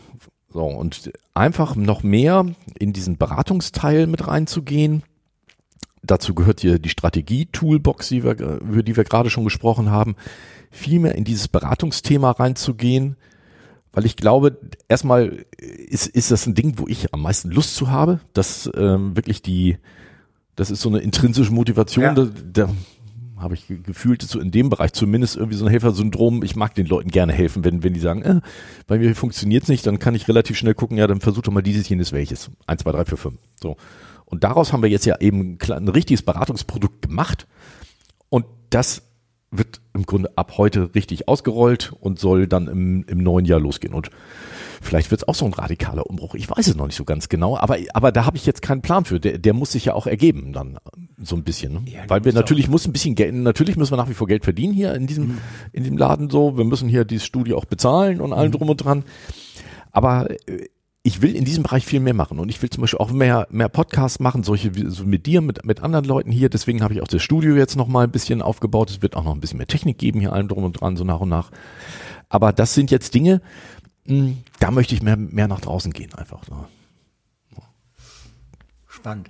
Speaker 1: So, und einfach noch mehr in diesen Beratungsteil mit reinzugehen, Dazu gehört hier die Strategie-Toolbox, über die wir gerade schon gesprochen haben, viel mehr in dieses Beratungsthema reinzugehen, weil ich glaube, erstmal ist, ist das ein Ding, wo ich am meisten Lust zu habe, dass ähm, wirklich die, das ist so eine intrinsische Motivation, ja. da, da habe ich gefühlt, so in dem Bereich zumindest irgendwie so ein Helfersyndrom. Ich mag den Leuten gerne helfen, wenn, wenn die sagen, äh, bei mir funktioniert's nicht, dann kann ich relativ schnell gucken, ja, dann versuch doch mal dieses, jenes, welches. Eins, zwei, drei, vier, fünf. So. Und daraus haben wir jetzt ja eben ein richtiges Beratungsprodukt gemacht. Und das wird im Grunde ab heute richtig ausgerollt und soll dann im, im neuen Jahr losgehen. Und vielleicht wird es auch so ein radikaler Umbruch. Ich weiß es noch nicht so ganz genau, aber, aber da habe ich jetzt keinen Plan für. Der, der muss sich ja auch ergeben dann so ein bisschen. Ne? Ja, Weil wir natürlich muss ein bisschen Geld, natürlich müssen wir nach wie vor Geld verdienen hier in diesem, mhm. in dem Laden so. Wir müssen hier dieses Studio auch bezahlen und allem mhm. drum und dran. Aber äh, ich will in diesem Bereich viel mehr machen und ich will zum Beispiel auch mehr, mehr Podcasts machen, solche wie so mit dir, mit, mit anderen Leuten hier. Deswegen habe ich auch das Studio jetzt noch mal ein bisschen aufgebaut. Es wird auch noch ein bisschen mehr Technik geben hier allem drum und dran, so nach und nach. Aber das sind jetzt Dinge, hm, da möchte ich mehr, mehr nach draußen gehen einfach. So.
Speaker 2: Spannend.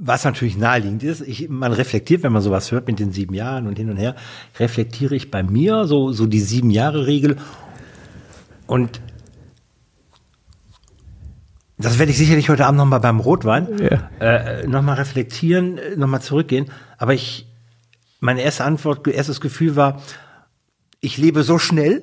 Speaker 2: Was natürlich naheliegend ist, ich, man reflektiert, wenn man sowas hört mit den sieben Jahren und hin und her, reflektiere ich bei mir so, so die sieben Jahre Regel und das werde ich sicherlich heute Abend nochmal beim Rotwein ja. äh, nochmal reflektieren, äh, nochmal zurückgehen. Aber ich, meine erste Antwort, erstes Gefühl war, ich lebe so schnell,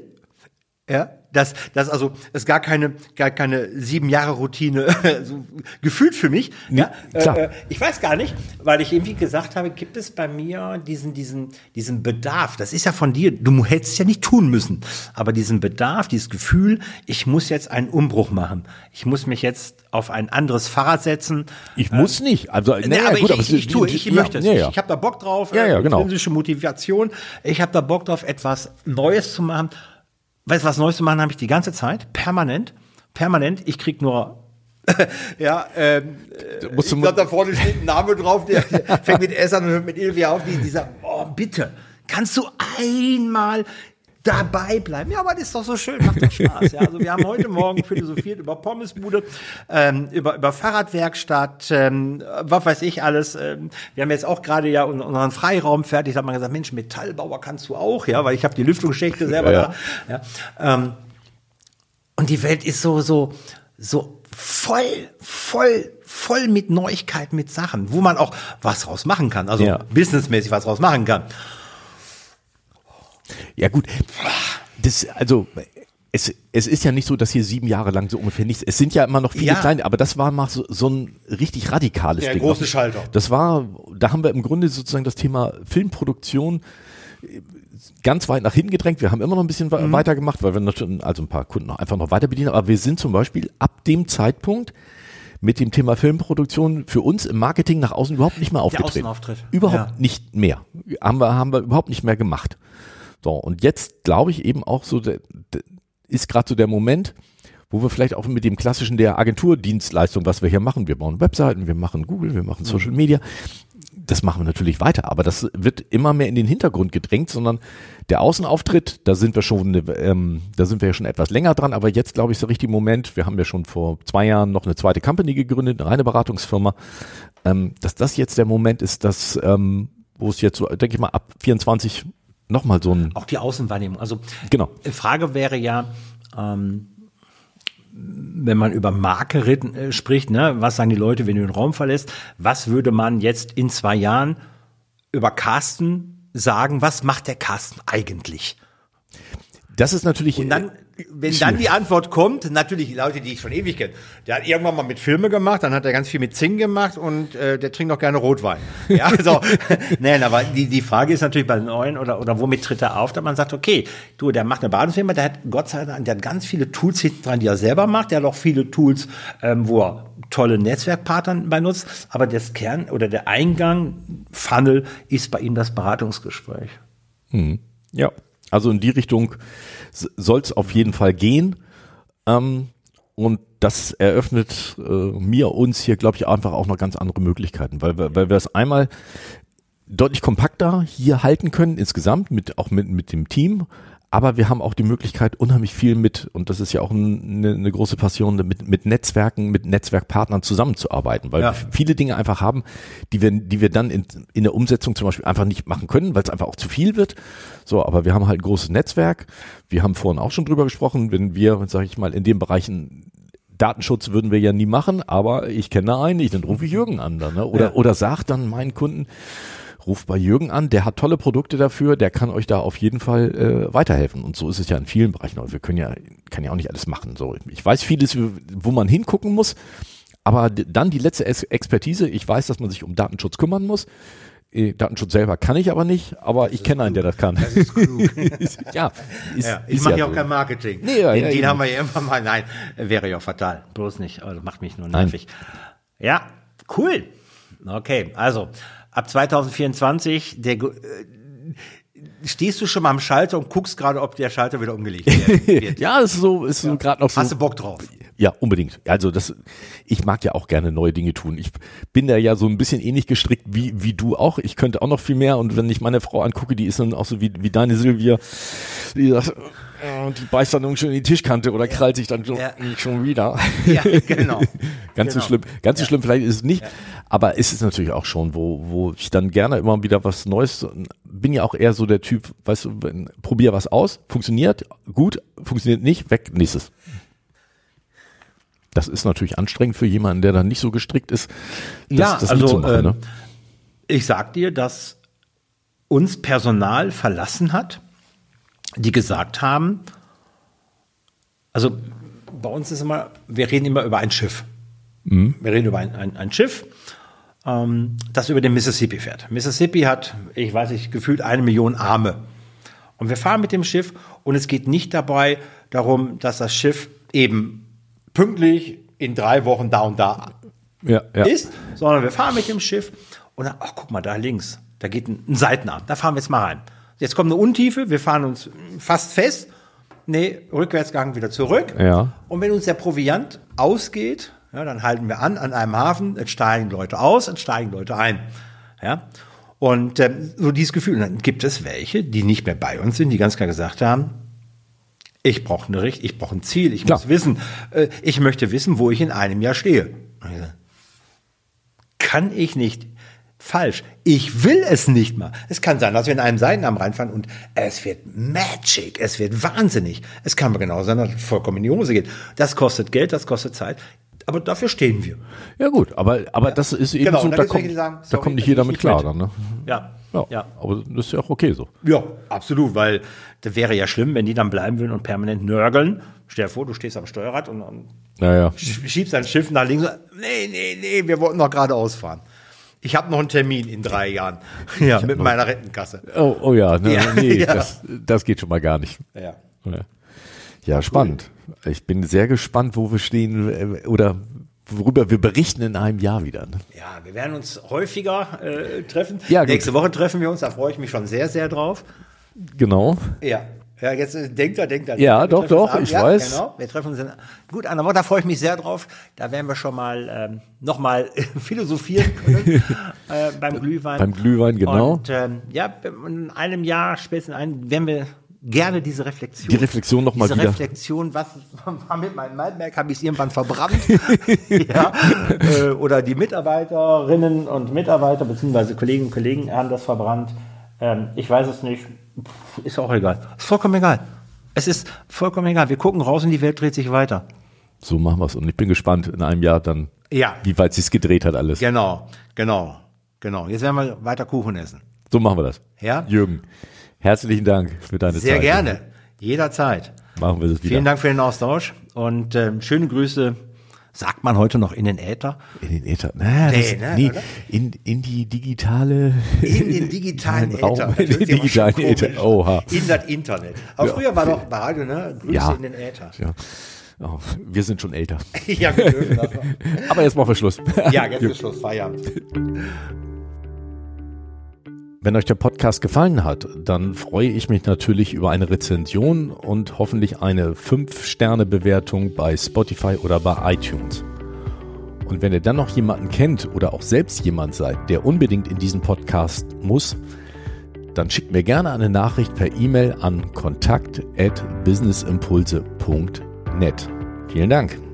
Speaker 2: ja, dass, dass also es gar keine, gar keine sieben Jahre Routine so gefühlt für mich. Ja, klar. Äh, ich weiß gar nicht, weil ich irgendwie gesagt habe, gibt es bei mir diesen, diesen, diesen Bedarf. Das ist ja von dir. Du hättest es ja nicht tun müssen, aber diesen Bedarf, dieses Gefühl, ich muss jetzt einen Umbruch machen. Ich muss mich jetzt auf ein anderes Fahrrad setzen.
Speaker 1: Ich muss nicht. Also,
Speaker 2: nee, nee, aber gut, ich, ich, ich, tue, ich ja, möchte es. Ja, ja. Ich, ich habe da Bock drauf.
Speaker 1: Ja, ja, genau.
Speaker 2: Intrinsische Motivation. Ich habe da Bock drauf, etwas Neues zu machen. Weißt du, was Neues zu machen habe ich die ganze Zeit, permanent, permanent. Ich krieg nur ja, ähm, ich glaube, da vorne steht ein Name drauf, der, fängt mit S an und hört mit Ilvi auf, die, die sagt, oh, bitte, kannst du einmal dabei bleiben. Ja, aber das ist doch so schön, macht doch Spaß. Ja, also wir haben heute Morgen philosophiert über Pommesbude, ähm, über, über Fahrradwerkstatt, ähm, was weiß ich alles. Ähm, wir haben jetzt auch gerade ja unseren Freiraum fertig. Da hat man gesagt, Mensch, Metallbauer kannst du auch, ja, weil ich habe die Lüftungsschächte selber ja, da. Ja. Ähm, und die Welt ist so, so, so voll, voll, voll mit Neuigkeiten, mit Sachen, wo man auch was draus machen kann, also ja. businessmäßig was draus machen kann.
Speaker 1: Ja gut, das, also es, es ist ja nicht so, dass hier sieben Jahre lang so ungefähr nichts. Es sind ja immer noch viele ja. kleine, aber das war mal so, so ein richtig radikales
Speaker 2: ja,
Speaker 1: Ding.
Speaker 2: große Schalter.
Speaker 1: Das war, da haben wir im Grunde sozusagen das Thema Filmproduktion äh, ganz weit nach hinten gedrängt. Wir haben immer noch ein bisschen mhm. weiter gemacht, weil wir natürlich, also ein paar Kunden noch einfach noch weiter bedienen. Aber wir sind zum Beispiel ab dem Zeitpunkt mit dem Thema Filmproduktion für uns im Marketing nach außen überhaupt nicht mehr aufgetreten. Der
Speaker 2: Außenauftritt.
Speaker 1: Überhaupt ja. nicht mehr. Haben wir, haben wir überhaupt nicht mehr gemacht. So, und jetzt glaube ich eben auch so, der, der ist gerade so der Moment, wo wir vielleicht auch mit dem klassischen der Agenturdienstleistung, was wir hier machen, wir bauen Webseiten, wir machen Google, wir machen Social Media, das machen wir natürlich weiter, aber das wird immer mehr in den Hintergrund gedrängt, sondern der Außenauftritt, da sind wir schon, ähm, da sind wir ja schon etwas länger dran, aber jetzt glaube ich so richtig Moment, wir haben ja schon vor zwei Jahren noch eine zweite Company gegründet, eine reine Beratungsfirma, ähm, dass das jetzt der Moment ist, dass ähm, wo es jetzt so, denke ich mal, ab 24 nochmal so ein.
Speaker 2: Auch die Außenwahrnehmung. Also genau. Frage wäre ja, ähm, wenn man über Marke äh, spricht, ne, was sagen die Leute, wenn du den Raum verlässt? Was würde man jetzt in zwei Jahren über Carsten sagen? Was macht der Carsten eigentlich?
Speaker 1: Das ist natürlich.
Speaker 2: Und dann wenn dann die Antwort kommt, natürlich Leute, die ich schon ewig kenne. Der hat irgendwann mal mit Filme gemacht, dann hat er ganz viel mit Zing gemacht und äh, der trinkt auch gerne Rotwein. Ja, so. Nein, aber die, die Frage ist natürlich bei den neuen oder, oder womit tritt er auf, dass man sagt, okay, du, der macht eine Badefirma, der hat Gott sei Dank, der hat ganz viele Tools hinten dran, die er selber macht. Der hat auch viele Tools, ähm, wo er tolle Netzwerkpartner benutzt. Aber das Kern oder der Eingang, Funnel, ist bei ihm das Beratungsgespräch.
Speaker 1: Hm. Ja, also in die Richtung soll es auf jeden Fall gehen. Ähm, und das eröffnet äh, mir, uns hier, glaube ich, einfach auch noch ganz andere Möglichkeiten, weil, weil wir es einmal deutlich kompakter hier halten können insgesamt, mit, auch mit, mit dem Team, aber wir haben auch die Möglichkeit, unheimlich viel mit, und das ist ja auch eine, eine große Passion, mit, mit Netzwerken, mit Netzwerkpartnern zusammenzuarbeiten, weil ja. wir viele Dinge einfach haben, die wir, die wir dann in, in der Umsetzung zum Beispiel einfach nicht machen können, weil es einfach auch zu viel wird. So, aber wir haben halt ein großes Netzwerk. Wir haben vorhin auch schon drüber gesprochen, wenn wir, sage ich mal, in den Bereichen Datenschutz würden wir ja nie machen, aber ich kenne da einen, ich, dann rufe ich Jürgen an. Dann, ne? Oder, ja. oder sagt dann meinen Kunden, ruft bei Jürgen an, der hat tolle Produkte dafür, der kann euch da auf jeden Fall äh, weiterhelfen. Und so ist es ja in vielen Bereichen. Wir können ja, kann ja auch nicht alles machen. So, ich weiß vieles, wo man hingucken muss, aber dann die letzte Expertise. Ich weiß, dass man sich um Datenschutz kümmern muss. Äh, Datenschutz selber kann ich aber nicht, aber ich kenne einen, der das kann. Das ist klug.
Speaker 2: ja, ist, ja, ich mache ja auch so. kein Marketing. Nee, ja, den, ja, den haben wir ja immer mal. Nein, wäre ja fatal. Bloß nicht. Also macht mich nur nervig. Nein. Ja, cool. Okay, also ab 2024, der, äh, stehst du schon mal am Schalter und guckst gerade, ob der Schalter wieder umgelegt wird.
Speaker 1: ja, ist so, ist so gerade noch so.
Speaker 2: Hast du Bock drauf?
Speaker 1: Ja, unbedingt. Also das, ich mag ja auch gerne neue Dinge tun. Ich bin da ja so ein bisschen ähnlich gestrickt wie, wie du auch. Ich könnte auch noch viel mehr. Und wenn ich meine Frau angucke, die ist dann auch so wie, wie deine Silvia, die sagt, und die beißt dann schon in die Tischkante oder krallt sich dann schon, schon wieder. Ja, genau. ganz genau. so schlimm, ganz so schlimm vielleicht ist es nicht. Aber ist es natürlich auch schon, wo, wo ich dann gerne immer wieder was Neues, bin ja auch eher so der Typ, weißt du, probier was aus, funktioniert, gut, funktioniert nicht, weg, nächstes. Das ist natürlich anstrengend für jemanden, der dann nicht so gestrickt ist,
Speaker 2: das, ja, das also. Äh, ne? Ich sag dir, dass uns Personal verlassen hat, die gesagt haben, also bei uns ist immer, wir reden immer über ein Schiff. Mhm. Wir reden über ein, ein, ein Schiff, ähm, das über den Mississippi fährt. Mississippi hat, ich weiß nicht, gefühlt eine Million Arme. Und wir fahren mit dem Schiff und es geht nicht dabei darum, dass das Schiff eben pünktlich in drei Wochen da und da ja, ja. ist, sondern wir fahren mit dem Schiff und dann, ach guck mal, da links, da geht ein, ein Seitenarm, da fahren wir jetzt mal rein. Jetzt kommt eine Untiefe, wir fahren uns fast fest. Nee, Rückwärtsgang wieder zurück.
Speaker 1: Ja.
Speaker 2: Und wenn uns der Proviant ausgeht, ja, dann halten wir an an einem Hafen, jetzt steigen Leute aus, jetzt steigen Leute ein. Ja. Und ähm, so dieses Gefühl. Und dann gibt es welche, die nicht mehr bei uns sind, die ganz klar gesagt haben, ich brauche eine Richt, ich brauche ein Ziel, ich klar. muss wissen, äh, ich möchte wissen, wo ich in einem Jahr stehe. Kann ich nicht falsch. Ich will es nicht mal. Es kann sein, dass wir in einem Seitenarm reinfahren und es wird Magic, es wird wahnsinnig. Es kann aber genau sein, dass es vollkommen in die Hose geht. Das kostet Geld, das kostet Zeit. Aber dafür stehen wir.
Speaker 1: Ja gut, aber, aber ja. das ist eben genau, so, da kommt, sagen, sorry, da kommt nicht jeder mit klar dann. Ne?
Speaker 2: Ja.
Speaker 1: ja. Ja, aber das ist ja auch okay so.
Speaker 2: Ja, absolut, weil das wäre ja schlimm, wenn die dann bleiben würden und permanent nörgeln. Stell dir vor, du stehst am Steuerrad und, und
Speaker 1: ja,
Speaker 2: schiebst dein Schiff nach links. Nee, nee, nee, wir wollten noch geradeaus fahren. Ich habe noch einen Termin in drei Jahren. Ja, mit meiner Rentenkasse.
Speaker 1: Oh, oh ja, ne, ja, nee, ja. Das, das geht schon mal gar nicht.
Speaker 2: Ja,
Speaker 1: ja spannend. Ich bin sehr gespannt, wo wir stehen äh, oder worüber wir berichten in einem Jahr wieder. Ne?
Speaker 2: Ja, wir werden uns häufiger äh, treffen. Ja, Nächste Woche treffen wir uns, da freue ich mich schon sehr, sehr drauf.
Speaker 1: Genau.
Speaker 2: Ja. Ja, jetzt äh, denkt er, denkt er.
Speaker 1: Ja, doch, doch, ich ja, weiß. Genau,
Speaker 2: wir treffen uns in, gut an der Woche, da freue ich mich sehr drauf. Da werden wir schon mal ähm, nochmal philosophieren können äh, beim Glühwein.
Speaker 1: Beim Glühwein, genau.
Speaker 2: Und ähm, ja, in einem Jahr, spätestens ein, werden wir gerne diese Reflexion.
Speaker 1: Die Reflexion nochmal wieder.
Speaker 2: Diese Reflexion, was war mit meinem Maltmerk, habe ich es irgendwann verbrannt. ja, äh, oder die Mitarbeiterinnen und Mitarbeiter, beziehungsweise Kolleginnen und Kollegen haben das verbrannt. Ähm, ich weiß es nicht ist auch egal. Ist vollkommen egal. Es ist vollkommen egal. Wir gucken raus und die Welt dreht sich weiter.
Speaker 1: So machen wir es. Und ich bin gespannt in einem Jahr dann,
Speaker 2: Ja,
Speaker 1: wie weit sich's gedreht hat alles.
Speaker 2: genau, genau, genau. Jetzt werden wir weiter Kuchen essen.
Speaker 1: So machen wir das.
Speaker 2: Ja?
Speaker 1: Jürgen, herzlichen Dank für deine
Speaker 2: Sehr
Speaker 1: Zeit.
Speaker 2: gerne, jederzeit.
Speaker 1: Machen wir das wieder.
Speaker 2: Vielen Dank für den Austausch und ähm, schöne Grüße. Sagt man heute noch in den Äther?
Speaker 1: In den Äther. Na,
Speaker 2: Nee, ne,
Speaker 1: nee, in, in die digitale.
Speaker 2: In den digitalen
Speaker 1: Raum,
Speaker 2: Äther.
Speaker 1: in den digitalen Äther. Oha.
Speaker 2: In das Internet. Aber
Speaker 1: Ja.
Speaker 2: früher war doch Radio, ne? Grüße
Speaker 1: Ja.
Speaker 2: in den Äther.
Speaker 1: Ja. Oh, wir sind schon älter.
Speaker 2: ja, wir dürfen das.
Speaker 1: Aber jetzt machen wir Schluss.
Speaker 2: Ja, jetzt ist Schluss, Feierabend.
Speaker 1: Wenn euch der Podcast gefallen hat, dann freue ich mich natürlich über eine Rezension und hoffentlich eine 5-Sterne-Bewertung bei Spotify oder bei iTunes. Und wenn ihr dann noch jemanden kennt oder auch selbst jemand seid, der unbedingt in diesen Podcast muss, dann schickt mir gerne eine Nachricht per E-Mail an kontakt@businessimpulse.net. Vielen Dank.